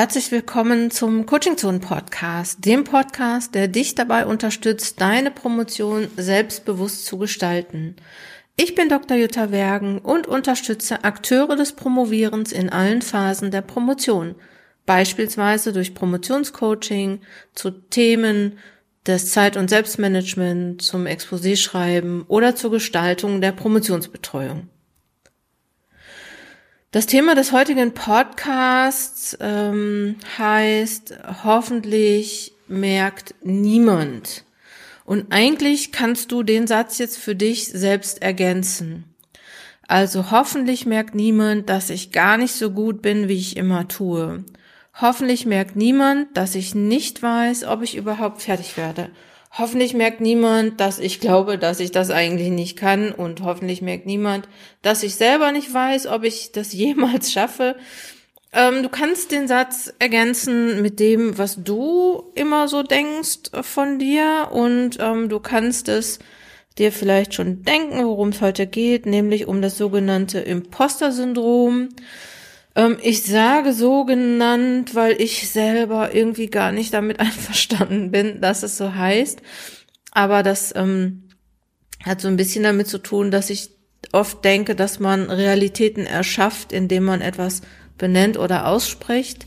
Herzlich willkommen zum Coaching Zone Podcast, dem Podcast, der dich dabei unterstützt, deine Promotion selbstbewusst zu gestalten. Ich bin Dr. Jutta Wergen und unterstütze Akteure des Promovierens in allen Phasen der Promotion, beispielsweise durch Promotionscoaching zu Themen des Zeit- und Selbstmanagement, zum Exposé-Schreiben oder zur Gestaltung der Promotionsbetreuung. Das Thema des heutigen Podcasts ähm, heißt, hoffentlich merkt niemand. Und eigentlich kannst du den Satz jetzt für dich selbst ergänzen. Also hoffentlich merkt niemand, dass ich gar nicht so gut bin, wie ich immer tue. Hoffentlich merkt niemand, dass ich nicht weiß, ob ich überhaupt fertig werde. Hoffentlich merkt niemand, dass ich glaube, dass ich das eigentlich nicht kann und hoffentlich merkt niemand, dass ich selber nicht weiß, ob ich das jemals schaffe. Ähm, du kannst den Satz ergänzen mit dem, was du immer so denkst von dir und ähm, du kannst es dir vielleicht schon denken, worum es heute geht, nämlich um das sogenannte Imposter-Syndrom. Ähm, ich sage so genannt, weil ich selber irgendwie gar nicht damit einverstanden bin, dass es so heißt. Aber das ähm, hat so ein bisschen damit zu tun, dass ich oft denke, dass man Realitäten erschafft, indem man etwas benennt oder ausspricht.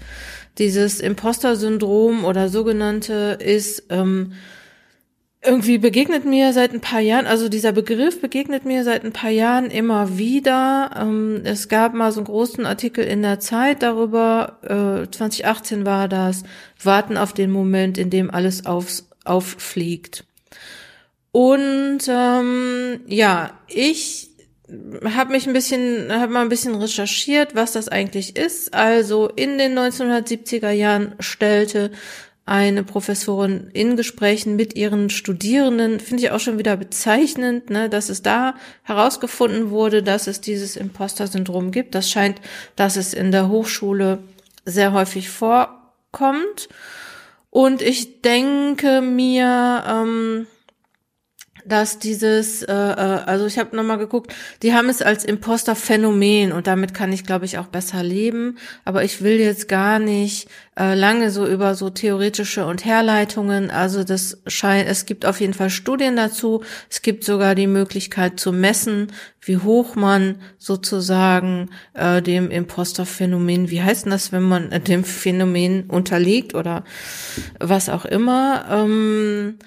Dieses Imposter-Syndrom oder sogenannte ist ähm, irgendwie begegnet mir seit ein paar Jahren, also dieser Begriff begegnet mir seit ein paar Jahren immer wieder. Ähm, es gab mal so einen großen Artikel in der Zeit darüber, 2018 äh, war das, warten auf den Moment, in dem alles aufs, auffliegt. Und ähm, ja, ich habe mich ein bisschen, habe mal ein bisschen recherchiert, was das eigentlich ist. Also in den 1970er Jahren stellte eine Professorin in Gesprächen mit ihren Studierenden, finde ich auch schon wieder bezeichnend, ne, dass es da herausgefunden wurde, dass es dieses Imposter-Syndrom gibt. Das scheint, dass es in der Hochschule sehr häufig vorkommt. Und ich denke mir, ähm, dass dieses, äh, äh also ich habe nochmal geguckt, die haben es als Imposter-Phänomen und damit kann ich, glaube ich, auch besser leben. Aber ich will jetzt gar nicht äh, lange so über so theoretische und Herleitungen. Also das scheint, es gibt auf jeden Fall Studien dazu. Es gibt sogar die Möglichkeit zu messen, wie hoch man sozusagen äh, dem Imposter-Phänomen, wie heißt denn das, wenn man äh, dem Phänomen unterliegt oder was auch immer. Ähm,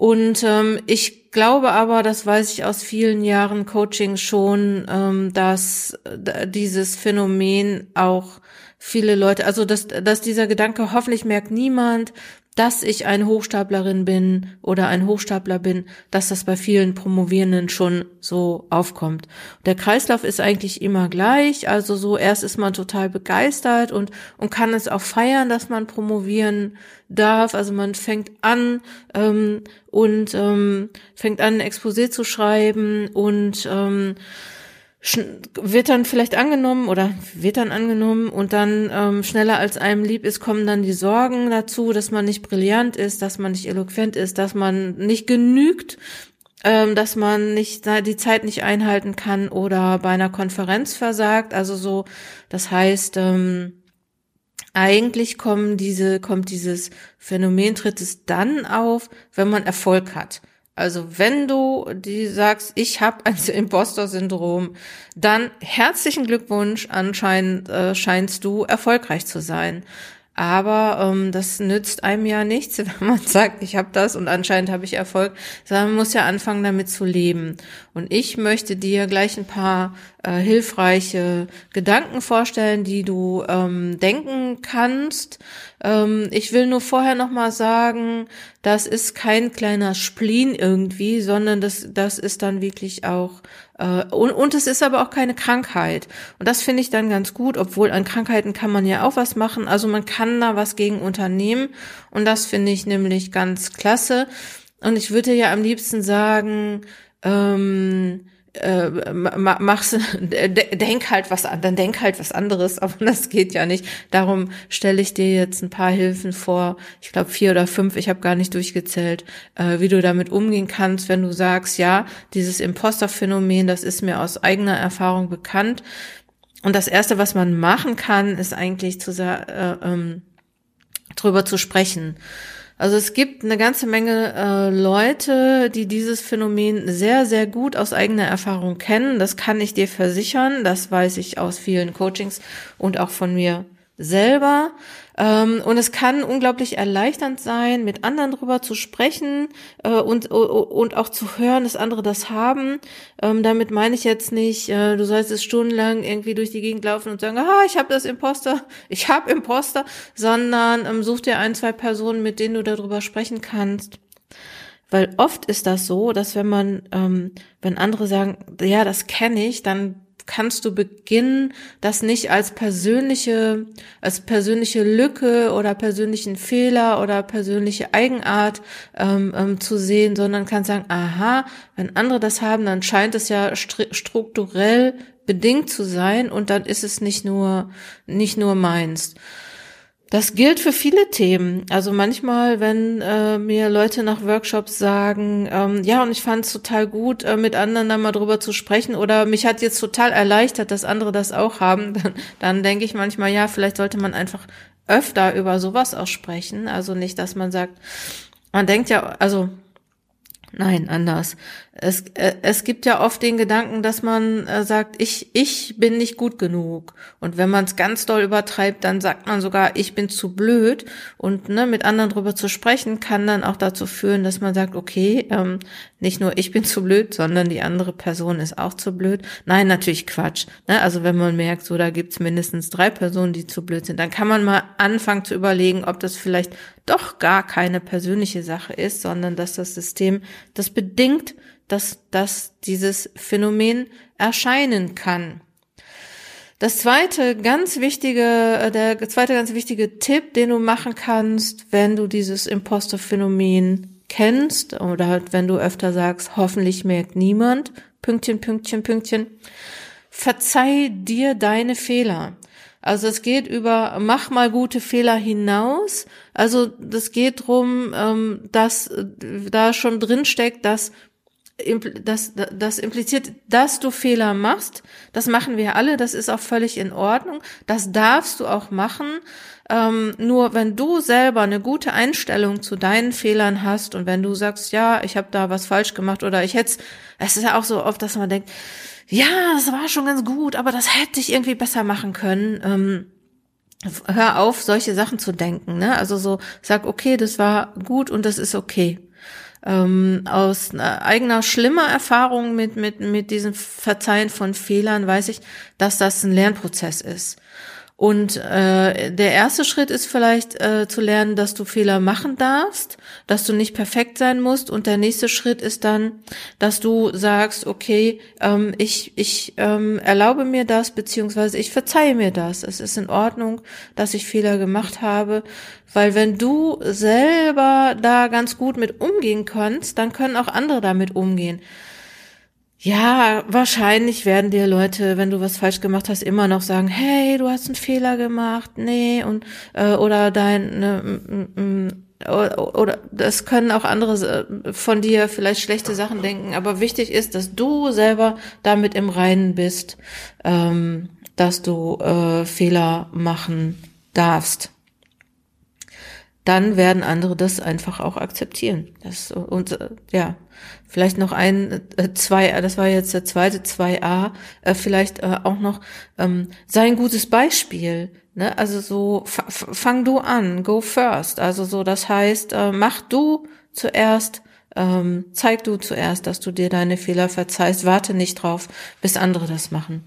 und ähm, ich glaube aber, das weiß ich aus vielen Jahren Coaching schon, ähm, dass äh, dieses Phänomen auch viele Leute, also dass, dass dieser Gedanke, hoffentlich merkt niemand, dass ich eine Hochstaplerin bin oder ein Hochstapler bin, dass das bei vielen Promovierenden schon so aufkommt. Der Kreislauf ist eigentlich immer gleich, also so erst ist man total begeistert und, und kann es auch feiern, dass man promovieren darf. Also man fängt an ähm, und ähm, fängt an, ein Exposé zu schreiben und ähm, wird dann vielleicht angenommen oder wird dann angenommen und dann ähm, schneller als einem lieb ist, kommen dann die Sorgen dazu, dass man nicht brillant ist, dass man nicht eloquent ist, dass man nicht genügt, ähm, dass man nicht die Zeit nicht einhalten kann oder bei einer Konferenz versagt. Also so, das heißt, ähm, eigentlich kommen diese, kommt dieses Phänomen tritt es dann auf, wenn man Erfolg hat. Also wenn du die sagst, ich habe ein Imposter-Syndrom, dann herzlichen Glückwunsch, anscheinend äh, scheinst du erfolgreich zu sein. Aber ähm, das nützt einem ja nichts, wenn man sagt, ich habe das und anscheinend habe ich Erfolg, sondern man muss ja anfangen, damit zu leben. Und ich möchte dir gleich ein paar äh, hilfreiche Gedanken vorstellen, die du ähm, denken kannst. Ähm, ich will nur vorher noch mal sagen, das ist kein kleiner Spleen irgendwie, sondern das das ist dann wirklich auch und, und es ist aber auch keine Krankheit. Und das finde ich dann ganz gut, obwohl an Krankheiten kann man ja auch was machen. Also man kann da was gegen unternehmen. Und das finde ich nämlich ganz klasse. Und ich würde ja am liebsten sagen, ähm, äh, mach's, denk halt was an, dann denk halt was anderes, aber das geht ja nicht. Darum stelle ich dir jetzt ein paar Hilfen vor. Ich glaube vier oder fünf, ich habe gar nicht durchgezählt, äh, wie du damit umgehen kannst, wenn du sagst, ja, dieses Imposter-Phänomen, das ist mir aus eigener Erfahrung bekannt. und das erste, was man machen kann, ist eigentlich zu äh, ähm, drüber zu sprechen. Also es gibt eine ganze Menge äh, Leute, die dieses Phänomen sehr, sehr gut aus eigener Erfahrung kennen. Das kann ich dir versichern. Das weiß ich aus vielen Coachings und auch von mir selber. Ähm, und es kann unglaublich erleichternd sein, mit anderen drüber zu sprechen äh, und, und auch zu hören, dass andere das haben. Ähm, damit meine ich jetzt nicht, äh, du sollst es stundenlang irgendwie durch die Gegend laufen und sagen, ah, ich habe das Imposter, ich habe Imposter, sondern ähm, such dir ein, zwei Personen, mit denen du darüber sprechen kannst. Weil oft ist das so, dass wenn man, ähm, wenn andere sagen, ja, das kenne ich, dann kannst du beginnen, das nicht als persönliche, als persönliche Lücke oder persönlichen Fehler oder persönliche Eigenart ähm, ähm, zu sehen, sondern kannst sagen, aha, wenn andere das haben, dann scheint es ja strukturell bedingt zu sein und dann ist es nicht nur, nicht nur meins. Das gilt für viele Themen. Also manchmal, wenn äh, mir Leute nach Workshops sagen, ähm, ja, und ich fand es total gut, äh, mit anderen da mal drüber zu sprechen oder mich hat jetzt total erleichtert, dass andere das auch haben, dann, dann denke ich manchmal, ja, vielleicht sollte man einfach öfter über sowas auch sprechen. Also nicht, dass man sagt, man denkt ja, also Nein, anders. Es, äh, es gibt ja oft den Gedanken, dass man äh, sagt, ich, ich bin nicht gut genug. Und wenn man es ganz doll übertreibt, dann sagt man sogar, ich bin zu blöd. Und ne, mit anderen drüber zu sprechen, kann dann auch dazu führen, dass man sagt, okay, ähm, nicht nur ich bin zu blöd, sondern die andere Person ist auch zu blöd. Nein, natürlich Quatsch. Ne? Also wenn man merkt, so da gibt's mindestens drei Personen, die zu blöd sind, dann kann man mal anfangen zu überlegen, ob das vielleicht doch gar keine persönliche Sache ist, sondern dass das System das bedingt, dass, dass dieses Phänomen erscheinen kann. Das zweite ganz wichtige, äh, der zweite ganz wichtige Tipp, den du machen kannst, wenn du dieses Imposter-Phänomen kennst oder halt, wenn du öfter sagst, hoffentlich merkt niemand, Pünktchen, Pünktchen, Pünktchen, verzeih dir deine Fehler. Also es geht über mach mal gute Fehler hinaus. Also das geht drum, ähm, dass äh, da schon drin steckt, dass das, das impliziert, dass du Fehler machst. Das machen wir alle. Das ist auch völlig in Ordnung. Das darfst du auch machen. Ähm, nur wenn du selber eine gute Einstellung zu deinen Fehlern hast und wenn du sagst, ja, ich habe da was falsch gemacht oder ich hätte, es ist ja auch so oft, dass man denkt, ja, das war schon ganz gut, aber das hätte ich irgendwie besser machen können. Ähm, hör auf, solche Sachen zu denken. Ne? Also so, sag, okay, das war gut und das ist okay. Ähm, aus eigener schlimmer Erfahrung mit, mit, mit diesem Verzeihen von Fehlern weiß ich, dass das ein Lernprozess ist. Und äh, der erste Schritt ist vielleicht äh, zu lernen, dass du Fehler machen darfst, dass du nicht perfekt sein musst. Und der nächste Schritt ist dann, dass du sagst, okay, ähm, ich, ich ähm, erlaube mir das, beziehungsweise ich verzeihe mir das. Es ist in Ordnung, dass ich Fehler gemacht habe. Weil wenn du selber da ganz gut mit umgehen kannst, dann können auch andere damit umgehen. Ja, wahrscheinlich werden dir Leute, wenn du was falsch gemacht hast, immer noch sagen, hey, du hast einen Fehler gemacht, nee, und äh, oder dein ne, oder, oder das können auch andere äh, von dir vielleicht schlechte Sachen denken, aber wichtig ist, dass du selber damit im Reinen bist, ähm, dass du äh, Fehler machen darfst dann werden andere das einfach auch akzeptieren. Das, und äh, ja, vielleicht noch ein, äh, zwei, das war jetzt der zweite 2a, äh, vielleicht äh, auch noch, ähm, sei gutes Beispiel. Ne? Also so, fang du an, go first. Also so, das heißt, äh, mach du zuerst, ähm, zeig du zuerst, dass du dir deine Fehler verzeihst, warte nicht drauf, bis andere das machen.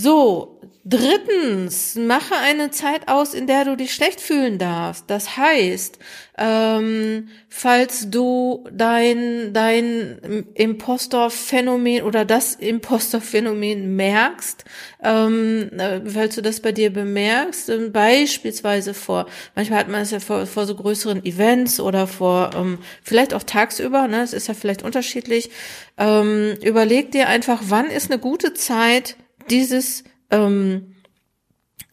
So, drittens, mache eine Zeit aus, in der du dich schlecht fühlen darfst. Das heißt, ähm, falls du dein, dein Impostor-Phänomen oder das Impostor-Phänomen merkst, ähm, äh, falls du das bei dir bemerkst, ähm, beispielsweise vor, manchmal hat man es ja vor, vor so größeren Events oder vor, ähm, vielleicht auch tagsüber, ne, es ist ja vielleicht unterschiedlich, ähm, überleg dir einfach, wann ist eine gute Zeit, dieses ähm,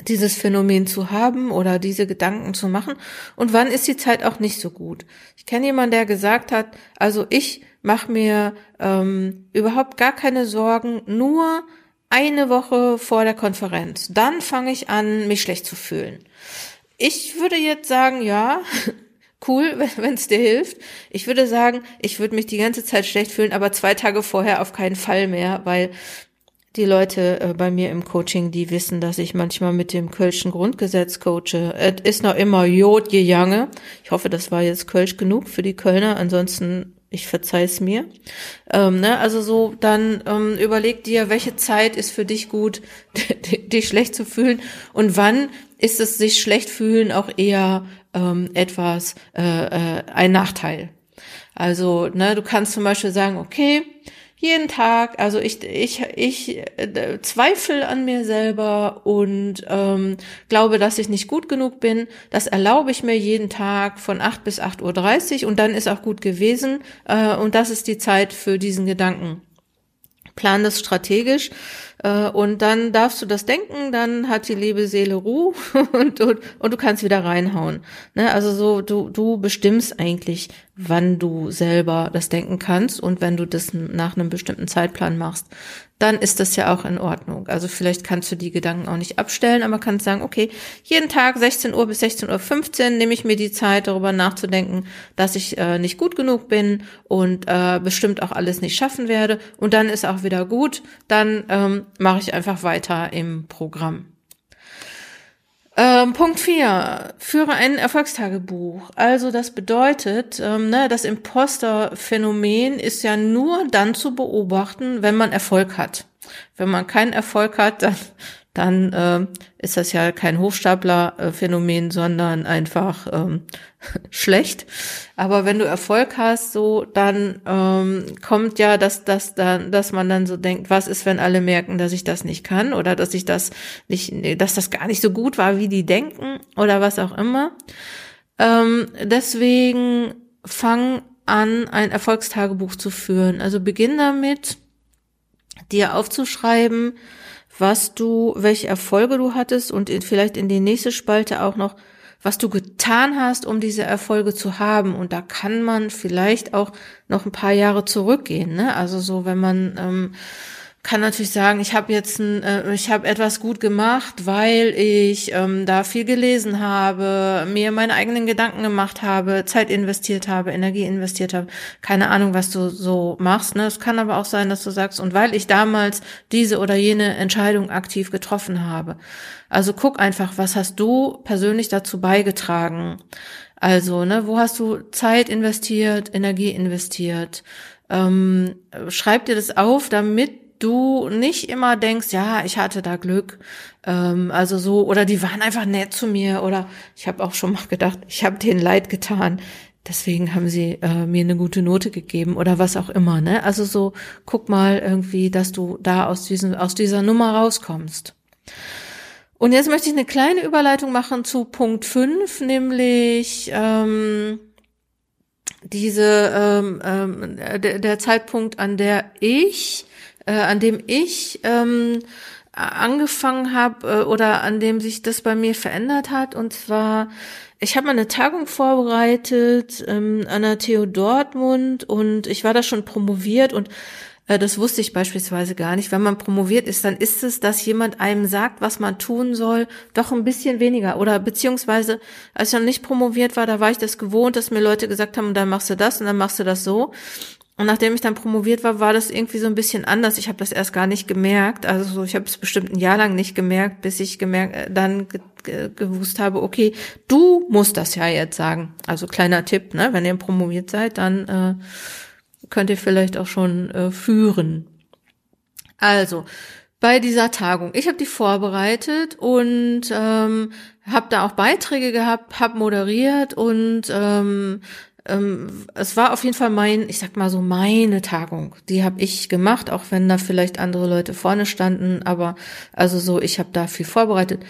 dieses Phänomen zu haben oder diese Gedanken zu machen und wann ist die Zeit auch nicht so gut. Ich kenne jemanden, der gesagt hat, also ich mache mir ähm, überhaupt gar keine Sorgen, nur eine Woche vor der Konferenz. Dann fange ich an, mich schlecht zu fühlen. Ich würde jetzt sagen, ja, cool, wenn es dir hilft. Ich würde sagen, ich würde mich die ganze Zeit schlecht fühlen, aber zwei Tage vorher auf keinen Fall mehr, weil die Leute äh, bei mir im Coaching, die wissen, dass ich manchmal mit dem Kölschen Grundgesetz coache. Es ist noch immer Jod gejange. Ich hoffe, das war jetzt Kölsch genug für die Kölner. Ansonsten ich verzeih's mir. Ähm, ne? Also so, dann ähm, überleg dir, welche Zeit ist für dich gut, dich schlecht zu fühlen und wann ist es sich schlecht fühlen auch eher ähm, etwas äh, äh, ein Nachteil. Also, ne, du kannst zum Beispiel sagen, okay, jeden Tag, also ich, ich, ich äh, zweifle an mir selber und ähm, glaube, dass ich nicht gut genug bin. Das erlaube ich mir jeden Tag von 8 bis 8.30 Uhr und dann ist auch gut gewesen. Äh, und das ist die Zeit für diesen Gedanken. Plan das strategisch äh, und dann darfst du das denken, dann hat die liebe Seele Ruhe und, und, und du kannst wieder reinhauen. Ne? Also so, du, du bestimmst eigentlich, wann du selber das denken kannst und wenn du das nach einem bestimmten Zeitplan machst, dann ist das ja auch in Ordnung. Also vielleicht kannst du die Gedanken auch nicht abstellen, aber kannst sagen, okay, jeden Tag 16 Uhr bis 16.15 Uhr nehme ich mir die Zeit, darüber nachzudenken, dass ich äh, nicht gut genug bin und äh, bestimmt auch alles nicht schaffen werde. Und dann ist auch wieder gut. Dann ähm, mache ich einfach weiter im Programm. Ähm, Punkt 4. Führe ein Erfolgstagebuch. Also das bedeutet, ähm, ne, das Imposter-Phänomen ist ja nur dann zu beobachten, wenn man Erfolg hat. Wenn man keinen Erfolg hat, dann dann äh, ist das ja kein Hochstapler-Phänomen, sondern einfach ähm, schlecht. Aber wenn du Erfolg hast, so dann ähm, kommt ja, dass dass dann, dass man dann so denkt, was ist, wenn alle merken, dass ich das nicht kann oder dass ich das nicht, dass das gar nicht so gut war, wie die denken oder was auch immer. Ähm, deswegen fang an, ein Erfolgstagebuch zu führen. Also beginn damit, dir aufzuschreiben, was du, welche Erfolge du hattest und in, vielleicht in die nächste Spalte auch noch, was du getan hast, um diese Erfolge zu haben. Und da kann man vielleicht auch noch ein paar Jahre zurückgehen. Ne? Also so, wenn man ähm, kann natürlich sagen, ich habe jetzt ein, äh, ich habe etwas gut gemacht, weil ich ähm, da viel gelesen habe, mir meine eigenen Gedanken gemacht habe, Zeit investiert habe, Energie investiert habe. Keine Ahnung, was du so machst. Ne? Es kann aber auch sein, dass du sagst, und weil ich damals diese oder jene Entscheidung aktiv getroffen habe. Also guck einfach, was hast du persönlich dazu beigetragen? Also, ne, wo hast du Zeit investiert, Energie investiert? Ähm, schreib dir das auf, damit du nicht immer denkst, ja, ich hatte da Glück, ähm, also so, oder die waren einfach nett zu mir, oder ich habe auch schon mal gedacht, ich habe denen leid getan, deswegen haben sie äh, mir eine gute Note gegeben oder was auch immer, ne? Also so, guck mal irgendwie, dass du da aus diesem, aus dieser Nummer rauskommst. Und jetzt möchte ich eine kleine Überleitung machen zu Punkt 5, nämlich ähm, diese ähm, ähm, der, der Zeitpunkt, an der ich äh, an dem ich ähm, angefangen habe äh, oder an dem sich das bei mir verändert hat. Und zwar, ich habe mal eine Tagung vorbereitet ähm, an der TU Dortmund und ich war da schon promoviert und äh, das wusste ich beispielsweise gar nicht. Wenn man promoviert ist, dann ist es, dass jemand einem sagt, was man tun soll, doch ein bisschen weniger. Oder beziehungsweise, als ich noch nicht promoviert war, da war ich das gewohnt, dass mir Leute gesagt haben, dann machst du das und dann machst du das so. Und nachdem ich dann promoviert war, war das irgendwie so ein bisschen anders. Ich habe das erst gar nicht gemerkt. Also so, ich habe es bestimmt ein Jahr lang nicht gemerkt, bis ich gemerkt, äh, dann ge ge gewusst habe, okay, du musst das ja jetzt sagen. Also kleiner Tipp, ne? Wenn ihr promoviert seid, dann äh, könnt ihr vielleicht auch schon äh, führen. Also bei dieser Tagung. Ich habe die vorbereitet und ähm, habe da auch Beiträge gehabt, habe moderiert und ähm, ähm, es war auf jeden Fall mein, ich sag mal so meine Tagung. Die habe ich gemacht, auch wenn da vielleicht andere Leute vorne standen, aber also so, ich habe da viel vorbereitet.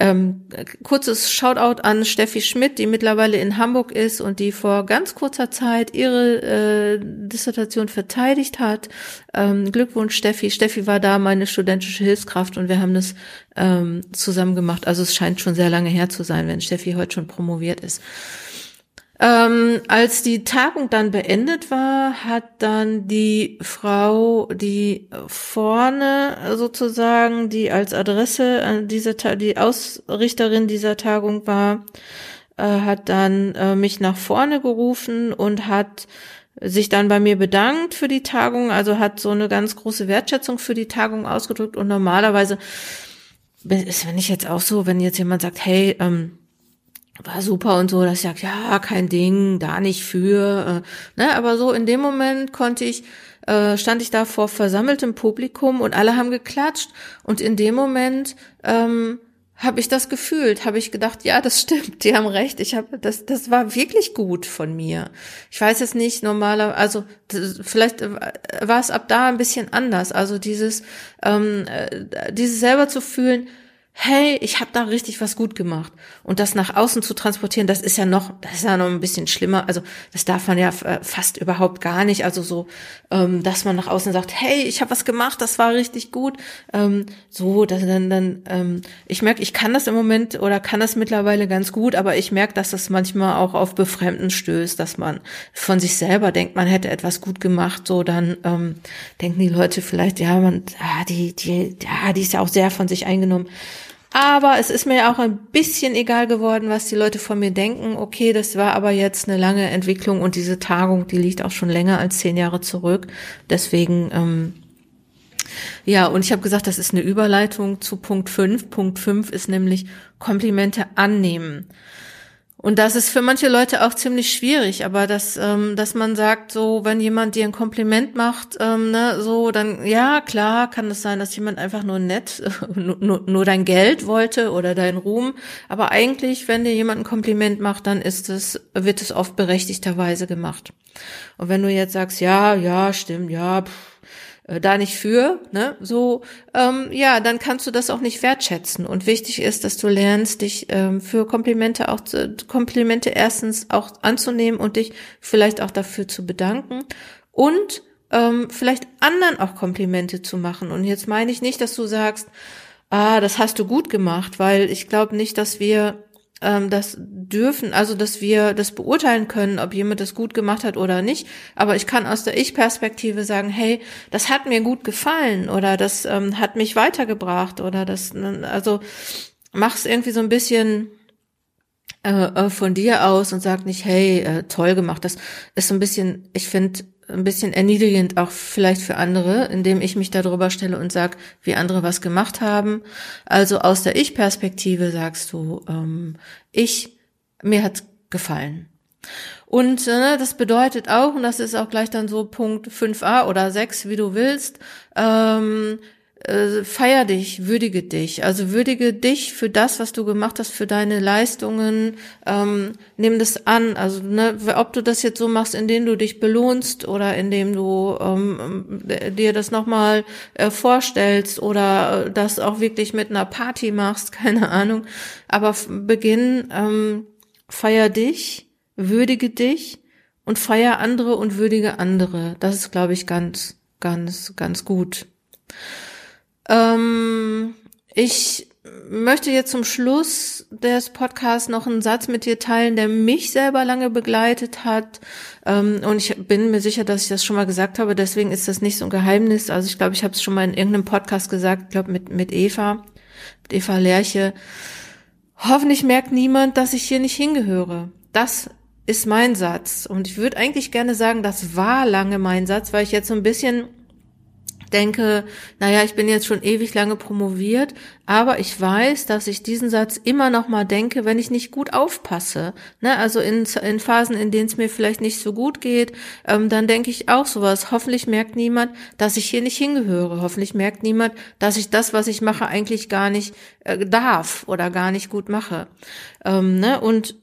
Ähm, kurzes Shoutout an Steffi Schmidt, die mittlerweile in Hamburg ist und die vor ganz kurzer Zeit ihre äh, Dissertation verteidigt hat. Ähm, Glückwunsch, Steffi. Steffi war da meine studentische Hilfskraft und wir haben das ähm, zusammen gemacht. Also es scheint schon sehr lange her zu sein, wenn Steffi heute schon promoviert ist. Ähm, als die Tagung dann beendet war, hat dann die Frau, die vorne sozusagen, die als Adresse an dieser, die Ausrichterin dieser Tagung war, äh, hat dann äh, mich nach vorne gerufen und hat sich dann bei mir bedankt für die Tagung, also hat so eine ganz große Wertschätzung für die Tagung ausgedrückt. Und normalerweise ist, wenn ich jetzt auch so, wenn jetzt jemand sagt, hey, ähm, war super und so, dass ich sage, ja, kein Ding, da nicht für. Äh, ne? Aber so in dem Moment konnte ich, äh, stand ich da vor versammeltem Publikum und alle haben geklatscht. Und in dem Moment ähm, habe ich das gefühlt, habe ich gedacht, ja, das stimmt, die haben recht. Ich habe das, das war wirklich gut von mir. Ich weiß es nicht normaler, also das, vielleicht war es ab da ein bisschen anders. Also dieses, ähm, äh, dieses selber zu fühlen, hey, ich habe da richtig was gut gemacht. Und das nach außen zu transportieren, das ist ja noch, das ist ja noch ein bisschen schlimmer. Also das darf man ja äh, fast überhaupt gar nicht. Also so, ähm, dass man nach außen sagt, hey, ich habe was gemacht, das war richtig gut. Ähm, so, dann, dann, ähm, ich merke, ich kann das im Moment oder kann das mittlerweile ganz gut, aber ich merke, dass das manchmal auch auf Befremden stößt, dass man von sich selber denkt, man hätte etwas gut gemacht. So, dann ähm, denken die Leute vielleicht, ja, man, ah, die, die, ja, die ist ja auch sehr von sich eingenommen. Aber es ist mir auch ein bisschen egal geworden, was die Leute von mir denken. Okay, das war aber jetzt eine lange Entwicklung und diese Tagung, die liegt auch schon länger als zehn Jahre zurück. Deswegen, ähm, ja, und ich habe gesagt, das ist eine Überleitung zu Punkt 5. Punkt 5 ist nämlich Komplimente annehmen. Und das ist für manche Leute auch ziemlich schwierig, aber dass, ähm, dass man sagt, so, wenn jemand dir ein Kompliment macht, ähm, ne, so, dann, ja, klar, kann es sein, dass jemand einfach nur nett, nur, nur dein Geld wollte oder dein Ruhm. Aber eigentlich, wenn dir jemand ein Kompliment macht, dann ist es, wird es oft berechtigterweise gemacht. Und wenn du jetzt sagst, ja, ja, stimmt, ja, pff, da nicht für, ne, so, ähm, ja, dann kannst du das auch nicht wertschätzen. Und wichtig ist, dass du lernst, dich ähm, für Komplimente auch zu, Komplimente erstens auch anzunehmen und dich vielleicht auch dafür zu bedanken und ähm, vielleicht anderen auch Komplimente zu machen. Und jetzt meine ich nicht, dass du sagst, ah, das hast du gut gemacht, weil ich glaube nicht, dass wir ähm, das dürfen, also dass wir das beurteilen können, ob jemand das gut gemacht hat oder nicht. Aber ich kann aus der Ich-Perspektive sagen, hey, das hat mir gut gefallen oder das ähm, hat mich weitergebracht oder das, also mach's irgendwie so ein bisschen äh, äh, von dir aus und sag nicht, hey, äh, toll gemacht. Das ist so ein bisschen, ich finde, ein bisschen erniedrigend auch vielleicht für andere, indem ich mich darüber stelle und sag, wie andere was gemacht haben. Also aus der Ich-Perspektive sagst du, ähm, ich, mir hat's gefallen. Und äh, das bedeutet auch, und das ist auch gleich dann so Punkt 5a oder 6, wie du willst, ähm, äh, feier dich, würdige dich. Also würdige dich für das, was du gemacht hast, für deine Leistungen. Ähm, nimm das an. Also ne, ob du das jetzt so machst, indem du dich belohnst oder indem du ähm, dir das nochmal äh, vorstellst oder das auch wirklich mit einer Party machst, keine Ahnung. Aber beginn, ähm, feier dich, würdige dich und feier andere und würdige andere. Das ist, glaube ich, ganz, ganz, ganz gut. Ähm, ich möchte jetzt zum Schluss des Podcasts noch einen Satz mit dir teilen, der mich selber lange begleitet hat. Ähm, und ich bin mir sicher, dass ich das schon mal gesagt habe. Deswegen ist das nicht so ein Geheimnis. Also ich glaube, ich habe es schon mal in irgendeinem Podcast gesagt. Ich glaube mit mit Eva, mit Eva Lerche. Hoffentlich merkt niemand, dass ich hier nicht hingehöre. Das ist mein Satz. Und ich würde eigentlich gerne sagen, das war lange mein Satz, weil ich jetzt so ein bisschen denke, naja, ich bin jetzt schon ewig lange promoviert, aber ich weiß, dass ich diesen Satz immer noch mal denke, wenn ich nicht gut aufpasse. Ne? Also in, in Phasen, in denen es mir vielleicht nicht so gut geht, ähm, dann denke ich auch sowas. Hoffentlich merkt niemand, dass ich hier nicht hingehöre. Hoffentlich merkt niemand, dass ich das, was ich mache, eigentlich gar nicht äh, darf oder gar nicht gut mache. Ähm, ne? Und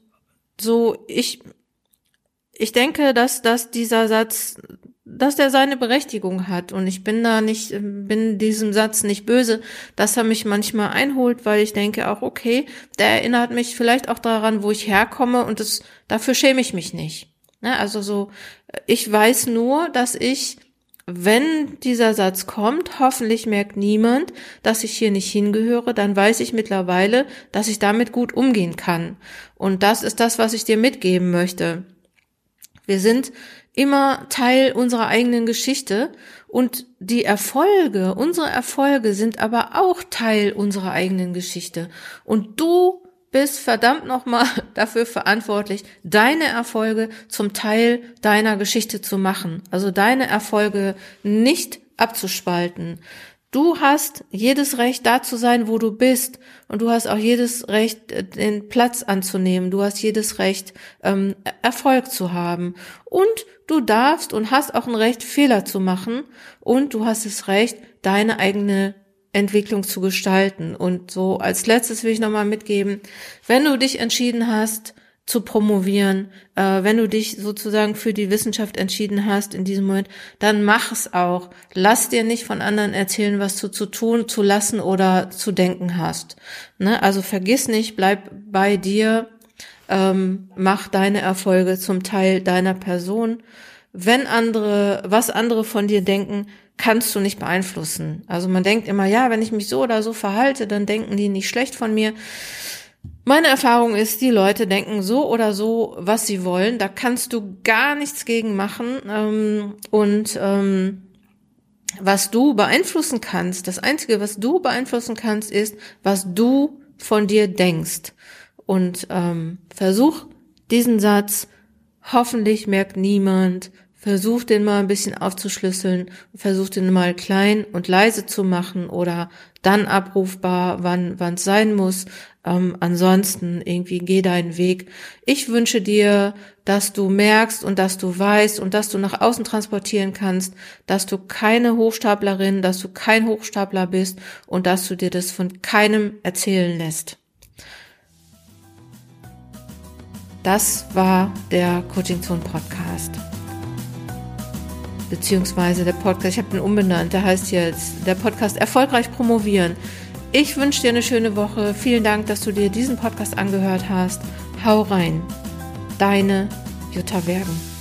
so, ich, ich denke, dass, dass dieser Satz dass der seine Berechtigung hat. Und ich bin da nicht, bin diesem Satz nicht böse, dass er mich manchmal einholt, weil ich denke auch, okay, der erinnert mich vielleicht auch daran, wo ich herkomme und das, dafür schäme ich mich nicht. Ja, also so, ich weiß nur, dass ich wenn dieser Satz kommt, hoffentlich merkt niemand, dass ich hier nicht hingehöre, dann weiß ich mittlerweile, dass ich damit gut umgehen kann. Und das ist das, was ich dir mitgeben möchte. Wir sind immer Teil unserer eigenen Geschichte und die Erfolge, unsere Erfolge sind aber auch Teil unserer eigenen Geschichte. Und du bist verdammt nochmal dafür verantwortlich, deine Erfolge zum Teil deiner Geschichte zu machen. Also deine Erfolge nicht abzuspalten. Du hast jedes Recht, da zu sein, wo du bist. Und du hast auch jedes Recht, äh, den Platz anzunehmen. Du hast jedes Recht, ähm, Erfolg zu haben. Und du darfst und hast auch ein Recht, Fehler zu machen. Und du hast das Recht, deine eigene Entwicklung zu gestalten. Und so als letztes will ich nochmal mitgeben, wenn du dich entschieden hast, zu promovieren, äh, wenn du dich sozusagen für die Wissenschaft entschieden hast in diesem Moment, dann mach es auch. Lass dir nicht von anderen erzählen, was du zu tun, zu lassen oder zu denken hast. Ne? Also vergiss nicht, bleib bei dir, ähm, mach deine Erfolge zum Teil deiner Person. Wenn andere, was andere von dir denken, kannst du nicht beeinflussen. Also man denkt immer, ja, wenn ich mich so oder so verhalte, dann denken die nicht schlecht von mir. Meine Erfahrung ist, die Leute denken so oder so, was sie wollen. Da kannst du gar nichts gegen machen. Ähm, und ähm, was du beeinflussen kannst, das Einzige, was du beeinflussen kannst, ist, was du von dir denkst. Und ähm, versuch diesen Satz, hoffentlich merkt niemand, versuch den mal ein bisschen aufzuschlüsseln, versuch den mal klein und leise zu machen oder dann abrufbar, wann wann es sein muss. Ähm, ansonsten irgendwie geh deinen Weg. Ich wünsche dir, dass du merkst und dass du weißt und dass du nach außen transportieren kannst, dass du keine Hochstaplerin, dass du kein Hochstapler bist und dass du dir das von keinem erzählen lässt. Das war der Coaching Zone Podcast beziehungsweise der Podcast, ich habe den umbenannt, der heißt jetzt der Podcast Erfolgreich promovieren. Ich wünsche dir eine schöne Woche. Vielen Dank, dass du dir diesen Podcast angehört hast. Hau rein. Deine Jutta Wergen.